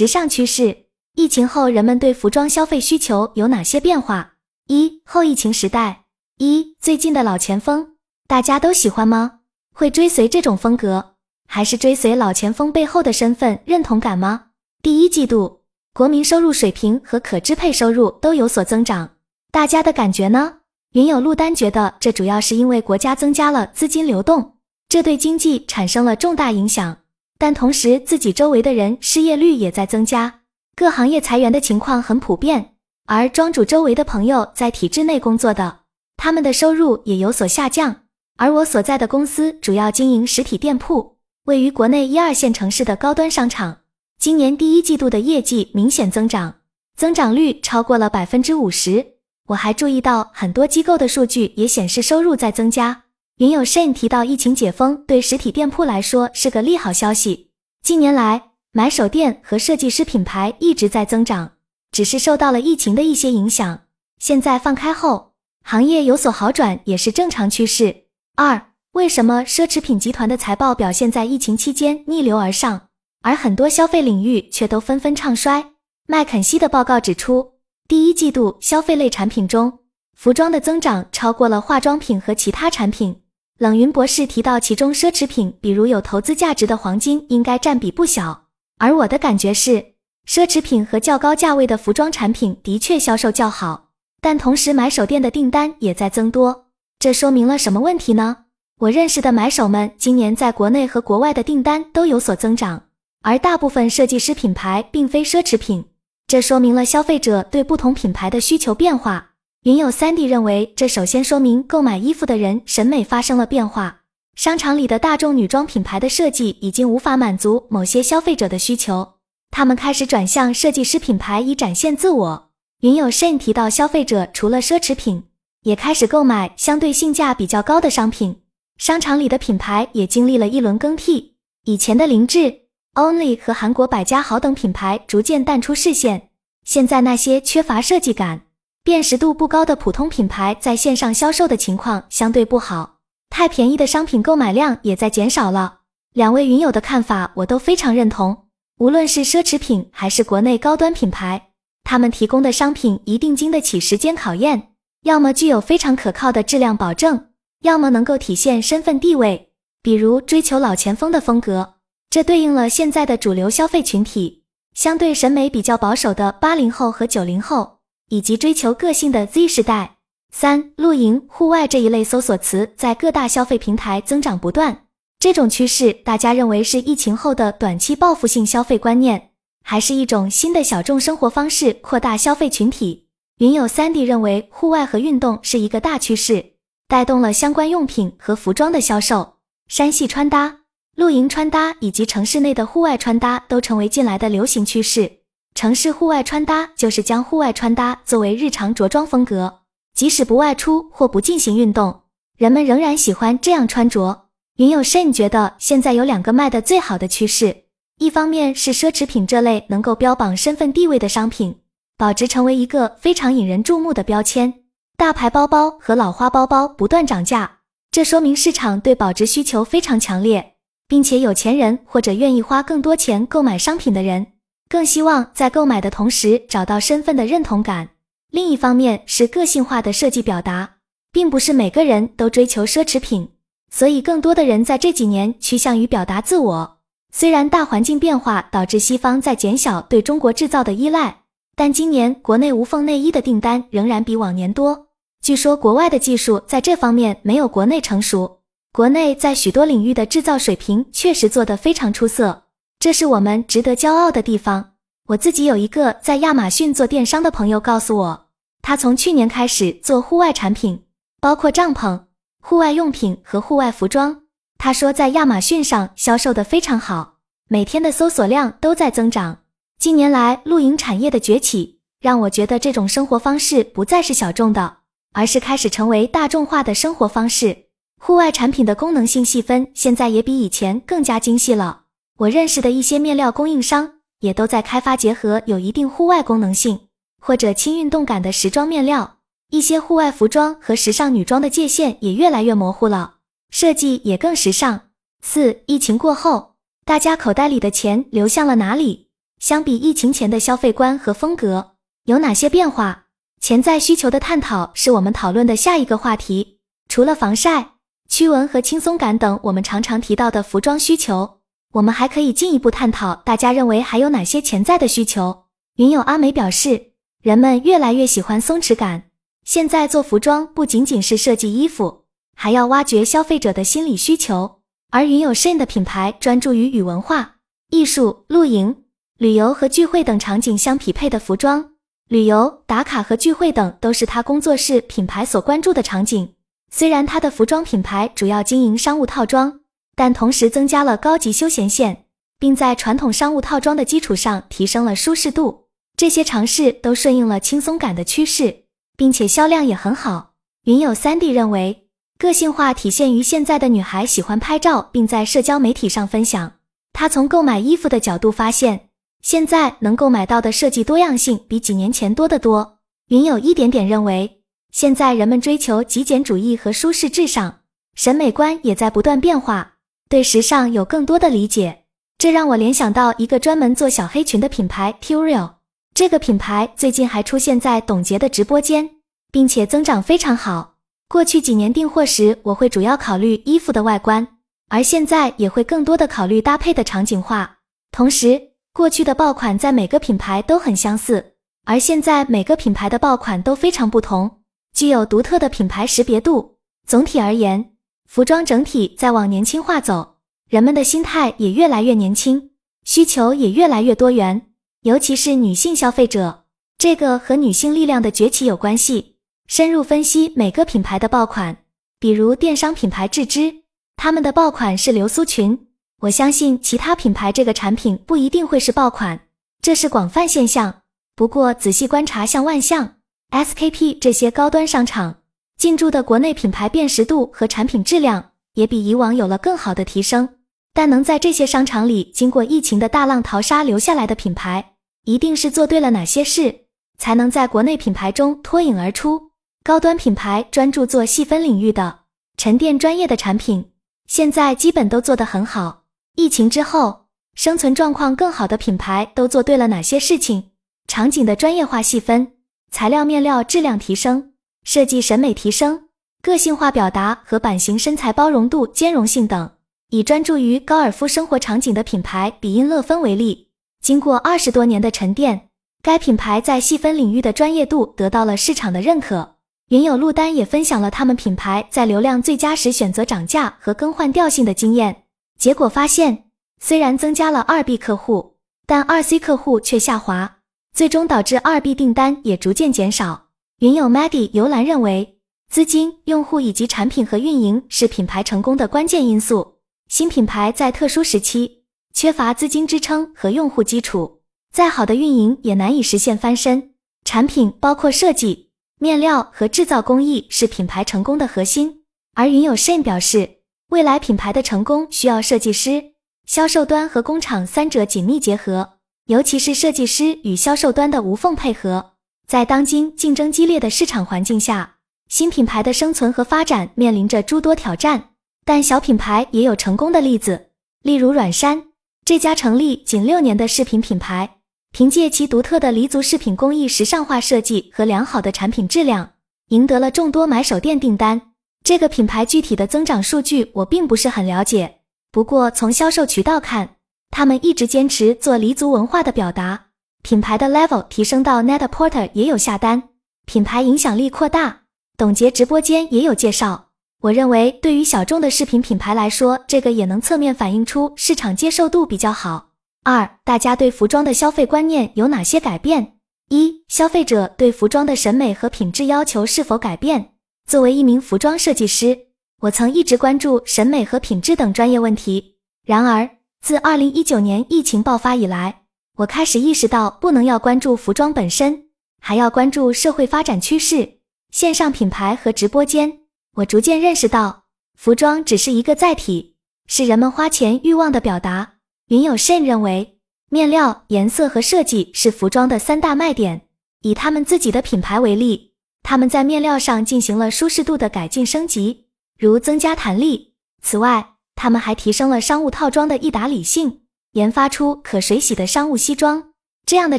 时尚趋势，疫情后人们对服装消费需求有哪些变化？一、后疫情时代，一、最近的老前锋，大家都喜欢吗？会追随这种风格，还是追随老前锋背后的身份认同感吗？第一季度，国民收入水平和可支配收入都有所增长，大家的感觉呢？云友陆丹觉得，这主要是因为国家增加了资金流动，这对经济产生了重大影响。但同时，自己周围的人失业率也在增加，各行业裁员的情况很普遍。而庄主周围的朋友在体制内工作的，他们的收入也有所下降。而我所在的公司主要经营实体店铺，位于国内一二线城市的高端商场，今年第一季度的业绩明显增长，增长率超过了百分之五十。我还注意到很多机构的数据也显示收入在增加。云友 Shane 提到，疫情解封对实体店铺来说是个利好消息。近年来，买手店和设计师品牌一直在增长，只是受到了疫情的一些影响。现在放开后，行业有所好转也是正常趋势。二，为什么奢侈品集团的财报表现在疫情期间逆流而上，而很多消费领域却都纷纷唱衰？麦肯锡的报告指出，第一季度消费类产品中，服装的增长超过了化妆品和其他产品。冷云博士提到，其中奢侈品，比如有投资价值的黄金，应该占比不小。而我的感觉是，奢侈品和较高价位的服装产品的确销售较好，但同时买手店的订单也在增多。这说明了什么问题呢？我认识的买手们今年在国内和国外的订单都有所增长，而大部分设计师品牌并非奢侈品，这说明了消费者对不同品牌的需求变化。云友三 D 认为，这首先说明购买衣服的人审美发生了变化。商场里的大众女装品牌的设计已经无法满足某些消费者的需求，他们开始转向设计师品牌以展现自我。云友 Shin 提到，消费者除了奢侈品，也开始购买相对性价比较高的商品。商场里的品牌也经历了一轮更替，以前的凌志、Only 和韩国百家好等品牌逐渐淡出视线，现在那些缺乏设计感。辨识度不高的普通品牌在线上销售的情况相对不好，太便宜的商品购买量也在减少了。两位云友的看法我都非常认同。无论是奢侈品还是国内高端品牌，他们提供的商品一定经得起时间考验，要么具有非常可靠的质量保证，要么能够体现身份地位，比如追求老前锋的风格，这对应了现在的主流消费群体，相对审美比较保守的八零后和九零后。以及追求个性的 Z 时代。三、露营、户外这一类搜索词在各大消费平台增长不断。这种趋势，大家认为是疫情后的短期报复性消费观念，还是一种新的小众生活方式扩大消费群体？云友三 D 认为，户外和运动是一个大趋势，带动了相关用品和服装的销售。山系穿搭、露营穿搭以及城市内的户外穿搭都成为近来的流行趋势。城市户外穿搭就是将户外穿搭作为日常着装风格，即使不外出或不进行运动，人们仍然喜欢这样穿着。云友甚觉得现在有两个卖的最好的趋势，一方面是奢侈品这类能够标榜身份地位的商品，保值成为一个非常引人注目的标签。大牌包包和老花包包不断涨价，这说明市场对保值需求非常强烈，并且有钱人或者愿意花更多钱购买商品的人。更希望在购买的同时找到身份的认同感。另一方面是个性化的设计表达，并不是每个人都追求奢侈品，所以更多的人在这几年趋向于表达自我。虽然大环境变化导致西方在减小对中国制造的依赖，但今年国内无缝内衣的订单仍然比往年多。据说国外的技术在这方面没有国内成熟，国内在许多领域的制造水平确实做得非常出色。这是我们值得骄傲的地方。我自己有一个在亚马逊做电商的朋友告诉我，他从去年开始做户外产品，包括帐篷、户外用品和户外服装。他说在亚马逊上销售的非常好，每天的搜索量都在增长。近年来露营产业的崛起，让我觉得这种生活方式不再是小众的，而是开始成为大众化的生活方式。户外产品的功能性细分现在也比以前更加精细了。我认识的一些面料供应商也都在开发结合有一定户外功能性或者轻运动感的时装面料。一些户外服装和时尚女装的界限也越来越模糊了，设计也更时尚。四、疫情过后，大家口袋里的钱流向了哪里？相比疫情前的消费观和风格，有哪些变化？潜在需求的探讨是我们讨论的下一个话题。除了防晒、驱蚊和轻松感等我们常常提到的服装需求，我们还可以进一步探讨大家认为还有哪些潜在的需求。云友阿美表示，人们越来越喜欢松弛感。现在做服装不仅仅是设计衣服，还要挖掘消费者的心理需求。而云友 Shane 的品牌专注于与文化、艺术、露营、旅游和聚会等场景相匹配的服装。旅游、打卡和聚会等都是他工作室品牌所关注的场景。虽然他的服装品牌主要经营商务套装，但同时增加了高级休闲线，并在传统商务套装的基础上提升了舒适度。这些尝试都顺应了轻松感的趋势，并且销量也很好。云友三 D 认为，个性化体现于现在的女孩喜欢拍照，并在社交媒体上分享。他从购买衣服的角度发现。现在能购买到的设计多样性比几年前多得多。云有一点点认为，现在人们追求极简主义和舒适至上，审美观也在不断变化，对时尚有更多的理解。这让我联想到一个专门做小黑裙的品牌 Turiel。这个品牌最近还出现在董洁的直播间，并且增长非常好。过去几年订货时，我会主要考虑衣服的外观，而现在也会更多的考虑搭配的场景化，同时。过去的爆款在每个品牌都很相似，而现在每个品牌的爆款都非常不同，具有独特的品牌识别度。总体而言，服装整体在往年轻化走，人们的心态也越来越年轻，需求也越来越多元，尤其是女性消费者，这个和女性力量的崛起有关系。深入分析每个品牌的爆款，比如电商品牌智之，他们的爆款是流苏裙。我相信其他品牌这个产品不一定会是爆款，这是广泛现象。不过仔细观察，像万象、SKP 这些高端商场进驻的国内品牌辨识度和产品质量也比以往有了更好的提升。但能在这些商场里经过疫情的大浪淘沙留下来的品牌，一定是做对了哪些事，才能在国内品牌中脱颖而出。高端品牌专注做细分领域的沉淀专业的产品，现在基本都做得很好。疫情之后，生存状况更好的品牌都做对了哪些事情？场景的专业化细分，材料面料质量提升，设计审美提升，个性化表达和版型身材包容度兼容性等。以专注于高尔夫生活场景的品牌比音乐芬为例，经过二十多年的沉淀，该品牌在细分领域的专业度得到了市场的认可。云友陆丹也分享了他们品牌在流量最佳时选择涨价和更换调性的经验。结果发现，虽然增加了二 B 客户，但二 C 客户却下滑，最终导致二 B 订单也逐渐减少。云友 Maddy 游兰认为，资金、用户以及产品和运营是品牌成功的关键因素。新品牌在特殊时期缺乏资金支撑和用户基础，再好的运营也难以实现翻身。产品包括设计、面料和制造工艺是品牌成功的核心。而云友 Shane 表示。未来品牌的成功需要设计师、销售端和工厂三者紧密结合，尤其是设计师与销售端的无缝配合。在当今竞争激烈的市场环境下，新品牌的生存和发展面临着诸多挑战。但小品牌也有成功的例子，例如软山这家成立仅六年的饰品品牌，凭借其独特的黎族饰品工艺、时尚化设计和良好的产品质量，赢得了众多买手店订单。这个品牌具体的增长数据我并不是很了解，不过从销售渠道看，他们一直坚持做黎族文化的表达，品牌的 level 提升到 Net Porter 也有下单，品牌影响力扩大。董洁直播间也有介绍。我认为对于小众的饰品品牌来说，这个也能侧面反映出市场接受度比较好。二，大家对服装的消费观念有哪些改变？一，消费者对服装的审美和品质要求是否改变？作为一名服装设计师，我曾一直关注审美和品质等专业问题。然而，自二零一九年疫情爆发以来，我开始意识到，不能要关注服装本身，还要关注社会发展趋势、线上品牌和直播间。我逐渐认识到，服装只是一个载体，是人们花钱欲望的表达。云友慎认为，面料、颜色和设计是服装的三大卖点。以他们自己的品牌为例。他们在面料上进行了舒适度的改进升级，如增加弹力。此外，他们还提升了商务套装的易打理性，研发出可水洗的商务西装，这样的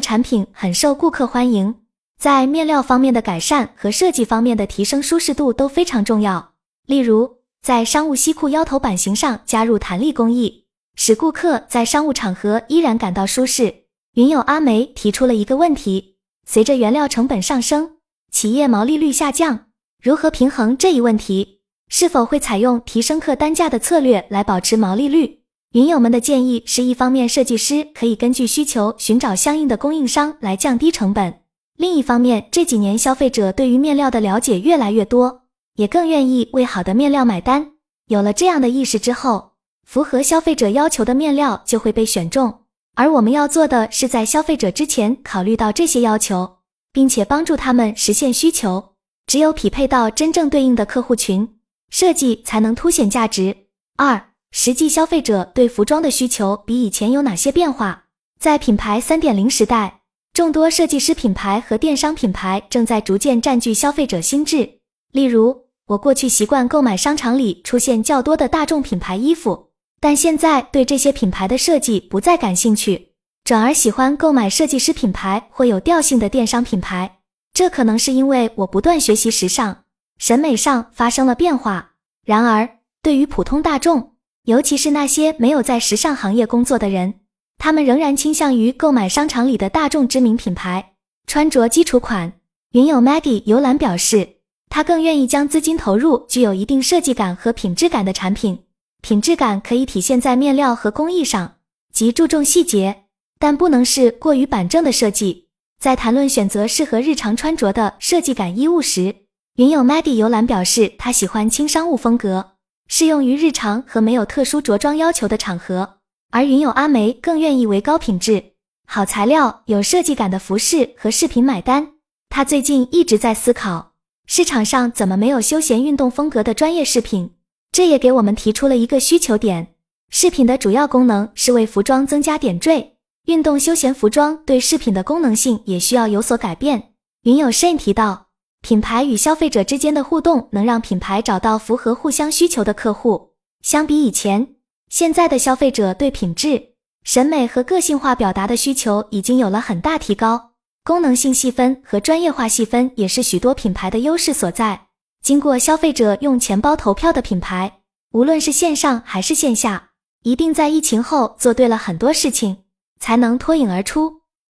产品很受顾客欢迎。在面料方面的改善和设计方面的提升舒适度都非常重要。例如，在商务西裤腰头版型上加入弹力工艺，使顾客在商务场合依然感到舒适。云友阿梅提出了一个问题：随着原料成本上升，企业毛利率下降，如何平衡这一问题？是否会采用提升客单价的策略来保持毛利率？云友们的建议是一方面，设计师可以根据需求寻找相应的供应商来降低成本。另一方面，这几年消费者对于面料的了解越来越多，也更愿意为好的面料买单。有了这样的意识之后，符合消费者要求的面料就会被选中。而我们要做的是在消费者之前考虑到这些要求，并且帮助他们实现需求。只有匹配到真正对应的客户群，设计才能凸显价值。二、实际消费者对服装的需求比以前有哪些变化？在品牌三点零时代。众多设计师品牌和电商品牌正在逐渐占据消费者心智。例如，我过去习惯购买商场里出现较多的大众品牌衣服，但现在对这些品牌的设计不再感兴趣，转而喜欢购买设计师品牌或有调性的电商品牌。这可能是因为我不断学习时尚，审美上发生了变化。然而，对于普通大众，尤其是那些没有在时尚行业工作的人，他们仍然倾向于购买商场里的大众知名品牌穿着基础款。云友 Maggie 游览表示，他更愿意将资金投入具有一定设计感和品质感的产品。品质感可以体现在面料和工艺上，即注重细节，但不能是过于板正的设计。在谈论选择适合日常穿着的设计感衣物时，云友 Maggie 游览表示，他喜欢轻商务风格，适用于日常和没有特殊着装要求的场合。而云友阿梅更愿意为高品质、好材料、有设计感的服饰和饰品买单。她最近一直在思考，市场上怎么没有休闲运动风格的专业饰品？这也给我们提出了一个需求点：饰品的主要功能是为服装增加点缀，运动休闲服装对饰品的功能性也需要有所改变。云友 Shane 提到，品牌与消费者之间的互动能让品牌找到符合互相需求的客户，相比以前。现在的消费者对品质、审美和个性化表达的需求已经有了很大提高，功能性细分和专业化细分也是许多品牌的优势所在。经过消费者用钱包投票的品牌，无论是线上还是线下，一定在疫情后做对了很多事情，才能脱颖而出。